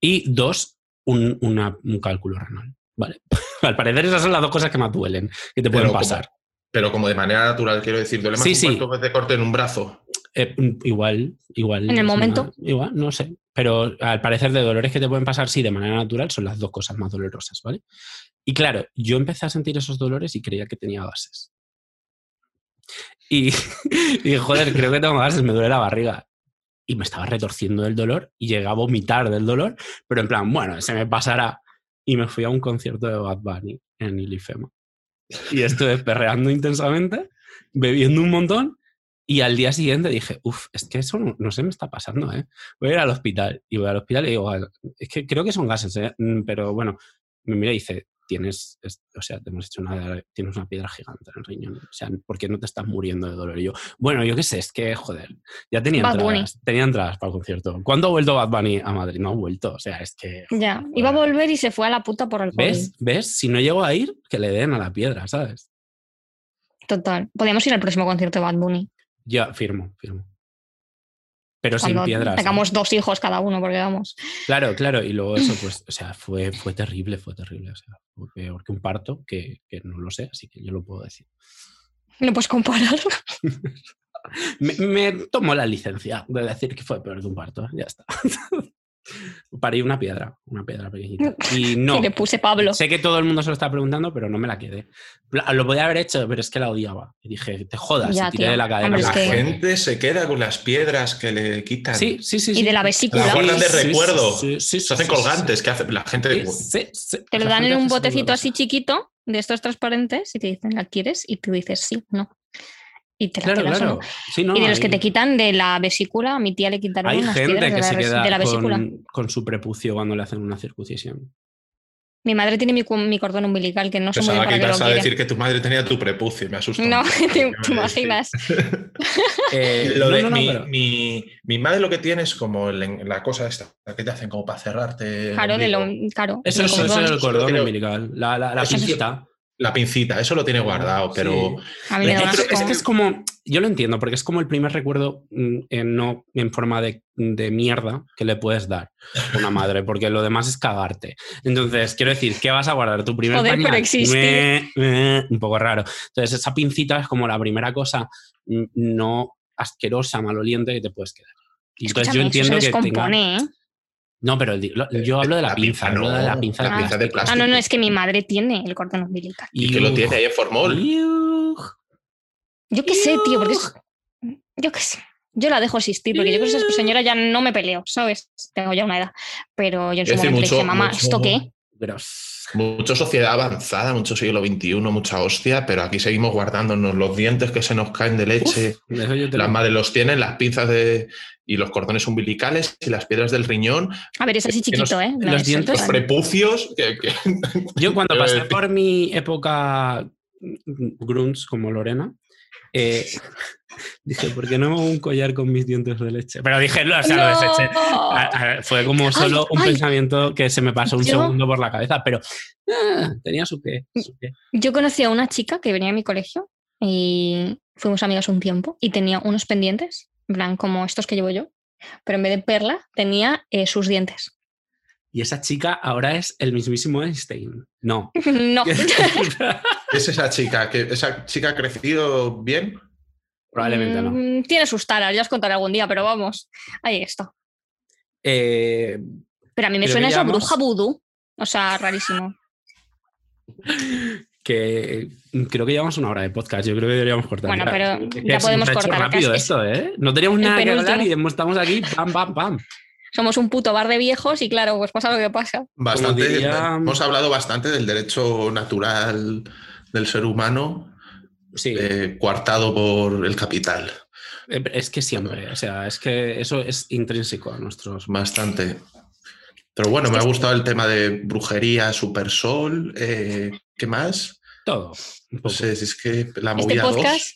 Y dos, un, una- un cálculo renal, ¿vale? al parecer esas son las dos cosas que más duelen, que te pueden como- pasar. Pero como de manera natural, quiero decir, duele más Sí, un sí. te corte en un brazo. Eh, igual, igual. ¿En el momento? una- igual, no sé. Pero al parecer de dolores que te pueden pasar, sí, de manera natural, son las dos cosas más dolorosas, ¿vale? Y claro, yo empecé a sentir esos dolores y creía que tenía gases. Y, y joder, creo que tengo gases, me duele la barriga. Y me estaba retorciendo del dolor y llegué a vomitar del dolor, pero en plan, bueno, se me pasará. Y me fui a un concierto de Bad Bunny en Ilifema. Y estuve perreando intensamente, bebiendo un montón y al día siguiente dije, uff, es que eso no, no se me está pasando, ¿eh? Voy a ir al hospital. Y voy al hospital y digo, "Ah, es que creo que son gases, ¿eh? Mm, Pero bueno, me mira y dice, tienes, es- o sea, te hemos hecho una, tienes una piedra gigante en el riñón. O sea, ¿por qué no te estás muriendo de dolor? Y yo, bueno, yo qué sé, es que, joder, ya tenía Bad Bunny. entradas, tenía entradas para el concierto. ¿Cuándo ha vuelto Bad Bunny a Madrid? No ha vuelto, o sea, es que... Ya, iba a volver y se fue a la puta por el COVID. ¿Ves? ¿Ves? Si no llego a ir, que le den a la piedra, ¿sabes? Total. Podríamos ir al próximo concierto de Bad Bunny. Ya, firmo, firmo. Pero sin piedras. ¿eh? tengamos dos hijos cada uno, porque vamos. Claro, claro, y luego eso, pues, o sea, fue, fue terrible, fue terrible. O sea, fue peor que un parto, que, que no lo sé, así que yo lo puedo decir. No puedes comparar. Me, me tomo la licencia de decir que fue peor que un parto, ya está. Parí una piedra, una piedra pequeñita. Y no, Y le puse Pablo. sé que todo el mundo se lo está preguntando, pero no me la quedé. La- Lo podía haber hecho, pero es que la odiaba. Y dije, te jodas, Ya, y tiré tío. de la cadena. Hombre, La que- gente se queda con las piedras que le quitan. Sí, sí, sí. Y sí. de la La vesícula. guardan de recuerdo. sí, sí, Se hacen sí, sí, colgantes, que hace la gente. sí, sí, sí. Te lo La dan en un botecito así chiquito, de estos transparentes, y te dicen, ¿la quieres? Y tú dices, sí, no. Y te la Claro, claro. no. Sí, no, y de los que te quitan de la vesícula, a mi tía le quitaron Hay unas gente piedras que de la, se res- queda de la vesícula. con, con su prepucio cuando le hacen una circuncisión. Mi madre tiene mi, cordón umbilical, que no sé muy bien para que lo a decir que tu madre tenía tu prepucio, me asusta. No, ¿te, imaginas? Eh, Lo no, de no, no, mi, pero- mi- mi madre lo que tiene es como el- la cosa esta que te hacen como para cerrarte. el Claro, de lo, claro, Eso, es el cordón umbilical. La, la, la Eso. La pincita, eso lo tiene guardado, pero Sí. A mí Es, que es como, yo lo entiendo, porque es como el primer recuerdo mm, en, no en forma de, de mierda que le puedes dar a una madre, porque lo demás es cagarte. Entonces, quiero decir, ¿qué vas a guardar? ¿Tu primer Joder, pañal? pero meh, un poco raro. Entonces, esa pincita es como la primera cosa mm, no asquerosa, maloliente que te puedes quedar. Y entonces yo eso entiendo se que tenga... ¿eh? No, pero el di- lo- yo hablo de la, La pinza, pinza hablo de la no, pinza la de pinza de plástico. Ah, no, no, es que mi madre tiene el cordón umbilical. y que lo tiene ahí en formol. Yo qué sé, tío, porque es... Yo qué sé. Yo la dejo existir, porque yo con esa señora ya no me peleo, ¿sabes? Tengo ya una edad. Pero yo en su Es momento le dije, mamá, mucho- ¿esto qué? Gros. Mucho sociedad avanzada, mucho siglo XXI, mucha hostia, pero aquí seguimos guardándonos los dientes que se nos caen de leche. Uf, Las lo- madres los tienen, las pinzas de, y los cordones umbilicales y las piedras del riñón, A ver, es así chiquito, ¿eh? Los es dientes los prepucios. Que, que- Yo cuando pasé por mi época grunts como Lorena, eh, dije, ¿por qué no hago un collar con mis dientes de leche? Pero dije, o sea, lo deseché. Ah, Fue como solo un ay. pensamiento que se me pasó un Yo- segundo por la cabeza, pero ah, tenía su qué. su qué. Yo conocí a una chica que venía a mi colegio y fuimos amigas un tiempo y tenía unos pendientes, en plan como estos que llevo yo, pero en vez de perla tenía eh, sus dientes. Y esa chica ahora es el mismísimo Einstein. No. no. es esa chica, que esa chica ha crecido bien. Probablemente no. Mm, Tiene sus taras, ya os contaré algún día, pero vamos, ahí está. Eh, Pero a mí me suena eso bruja vudú. O sea, rarísimo. que creo que llevamos una hora de podcast. Yo creo que deberíamos cortar. Bueno, pero Es que ya podemos cortar, rápido esto, ¿eh? No teníamos nada que hablar y estamos aquí, pam, pam, pam. Somos un puto bar de viejos y claro, pues pasa lo que pasa. Bastante, diría- Hemos hablado bastante del derecho natural del ser humano, Sí, eh, coartado por el capital. eh, es que siempre, o sea, es que eso es intrínseco a nuestros. Bastante. Pero bueno, me ha gustado el tema de brujería, supersol. eh, ¿Qué más? Todo. si es que la Este movida 2. podcast,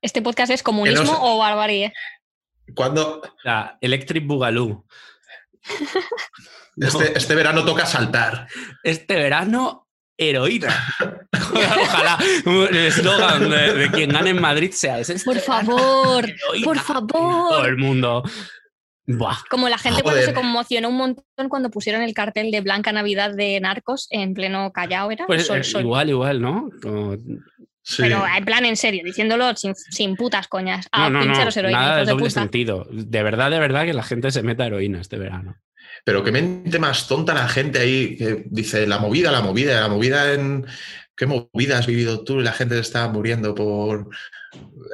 este podcast es comunismo sé. o barbarie. ¿Cuándo? La Electric Boogaloo. No, Este, este verano toca saltar. este verano, heroína. Ojalá el eslogan de, de quien gane en Madrid sea ese. Por favor, heroína. por Todo favor. el mundo. Buah. Como la gente cuando se conmocionó un montón cuando pusieron el cartel de Blanca Navidad de Narcos en pleno Callao, era Pues Sol, eh, Sol. igual, igual, ¿no? Como- Sí. Pero en plan en serio, diciéndolo sin, sin putas coñas. no, A no, no, pincheros heroína, nada de doble puta. sentido. De verdad, de verdad que la gente se meta heroína este verano. Pero qué mente más tonta la gente ahí que dice la movida, la movida, la movida en. ¿Qué movida has vivido tú? Y la gente está muriendo por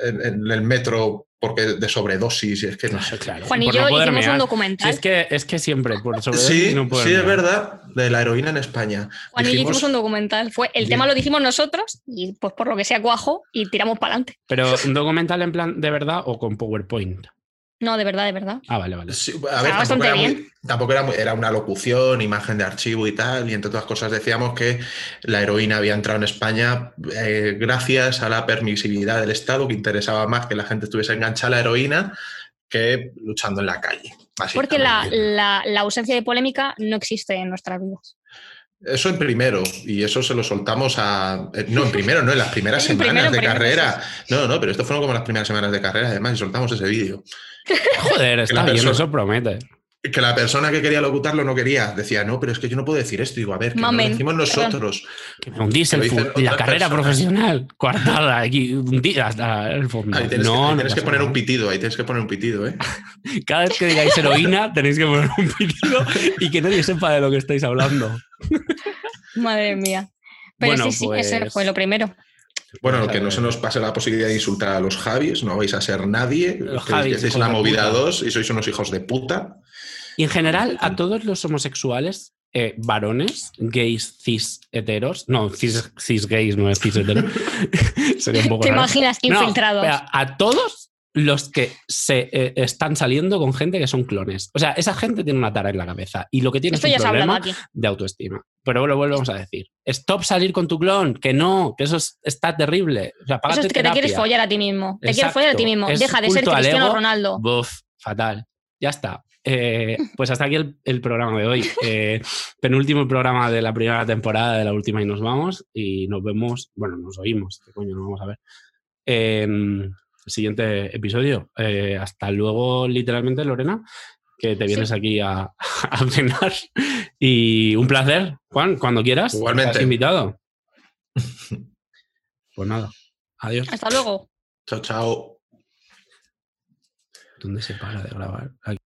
en, en el metro porque de sobredosis. Y es que no sé. Claro. Juan y por yo no hicimos un documental. Sí, es que, es que siempre, por sobre Sí, no sí, es verdad, de la heroína en España. Juan y yo hicimos un documental. Fue, el Bien. tema lo dijimos nosotros y pues por lo que sea cuajo y tiramos para adelante. Pero un documental en plan de verdad o con PowerPoint. No, de verdad, de verdad. Ah, vale, vale. Sí, a ver, tampoco, era, muy- tampoco era, muy- era una locución, imagen de archivo y tal, y entre otras cosas decíamos que la heroína había entrado en España eh, gracias a la permisividad del Estado, que interesaba más que la gente estuviese enganchada a la heroína que luchando en la calle. Porque la- la ausencia de polémica no existe en nuestras vidas. Eso en primero, y eso se lo soltamos a. eh, No, en primero, no, en las primeras En semanas primero, de carrera. No, no, pero esto fueron como las primeras semanas de carrera, además, y soltamos ese vídeo. Joder, está bien, persona- eso promete. Que la persona que quería locutarlo no quería. Decía, no, pero es que yo no puedo decir esto. Digo, a ver, que no lo decimos nosotros. Que me hundís el la carrera personas. profesional, coartada aquí, hundida hasta el fondo. Ahí tienes, no, que, ahí no tienes que poner nada. un pitido, ahí tienes que poner un pitido, ¿eh? Cada vez que digáis heroína tenéis que poner un pitido y que nadie sepa de lo que estáis hablando. Madre mía. Pero Bueno, sí, sí, ese pues- fue lo primero. Bueno, que no se nos pase la posibilidad de insultar a los Javis, no vais a ser nadie. Los que hijos la movida puta. 2 y sois unos hijos de puta. Y en general, a todos los homosexuales, eh, varones, gays, cis, heteros, no, cis, cis gays no es cis hetero, sería un poco ¿Te raro. imaginas No, infiltrados? espera, a todos los que se eh, están saliendo con gente que son clones. O sea, esa gente tiene una tara en la cabeza y lo que tiene Esto es ya un problema de autoestima. Pero lo volvemos a decir. Stop salir con tu clon, que no, que eso es- está terrible. O sea, Eso es que te quieres follar a ti mismo. Te quieres follar a ti mismo. Es Deja de ser Cristiano ego. Ronaldo. Buf, fatal. Ya está. Eh, pues hasta aquí el, el programa de hoy. Eh, penúltimo programa de la primera temporada de la última y nos vamos. Y nos vemos, bueno, nos oímos, qué coño, nos vamos a ver. En el siguiente episodio. Eh, hasta luego, literalmente, Lorena, que te vienes aquí a, a cenar. Y un placer, Juan, cuando quieras. Igualmente. Estás invitado. Pues nada, adiós. Hasta luego. Chao, chao. ¿Dónde se para de grabar? Aquí.